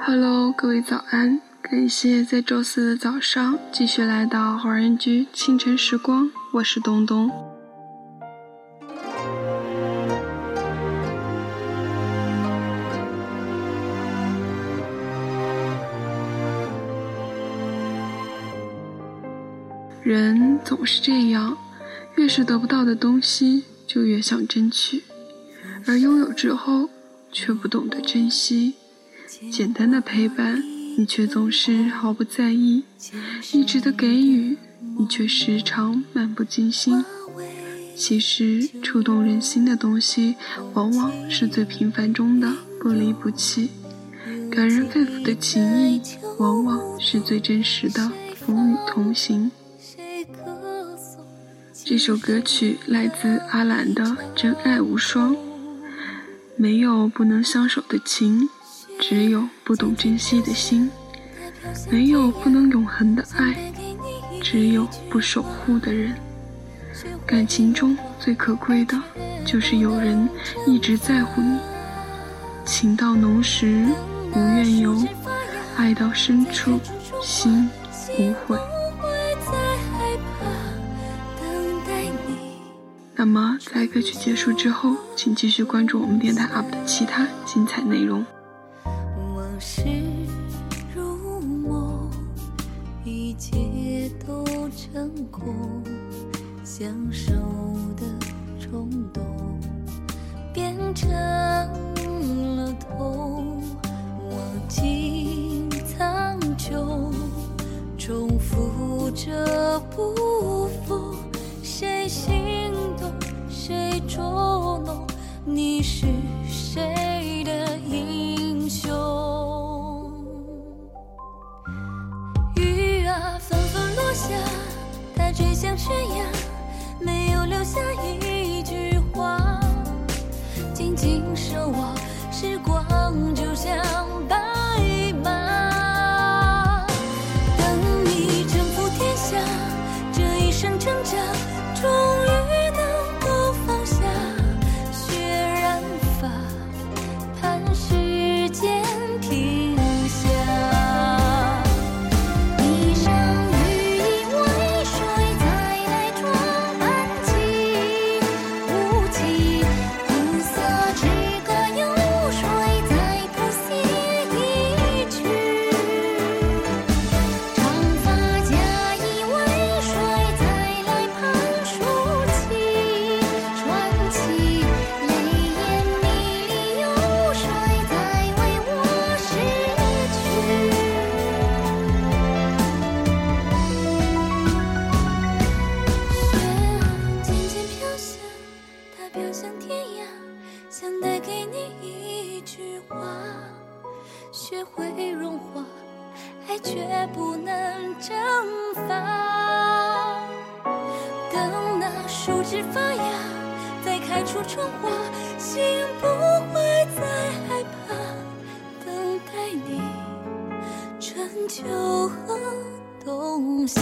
Hello，各位早安！感谢在周四的早上继续来到华人居清晨时光，我是东东。人总是这样，越是得不到的东西，就越想争取，而拥有之后，却不懂得珍惜。简单的陪伴，你却总是毫不在意；一直的给予，你却时常漫不经心。其实，触动人心的东西，往往是最平凡中的不离不弃；感人肺腑的情谊，往往是最真实的风雨同行。这首歌曲来自阿兰的《真爱无双》，没有不能相守的情。只有不懂珍惜的心，没有不能永恒的爱，只有不守护的人。感情中最可贵的，就是有人一直在乎你。情到浓时无怨尤，爱到深处心无悔。那么，在歌曲结束之后，请继续关注我们电台 UP 的其他精彩内容。成空，相守的冲动变成了痛，忘记苍穹，重复着不复，谁心动，谁捉弄？你是谁像悬崖，没有留下一句话，静静守望时光，就像白马。等你征服天下，这一生挣扎。学会融化，爱却不能蒸发。等那树枝发芽，再开出春花，心不会再害怕。等待你，春秋和冬夏。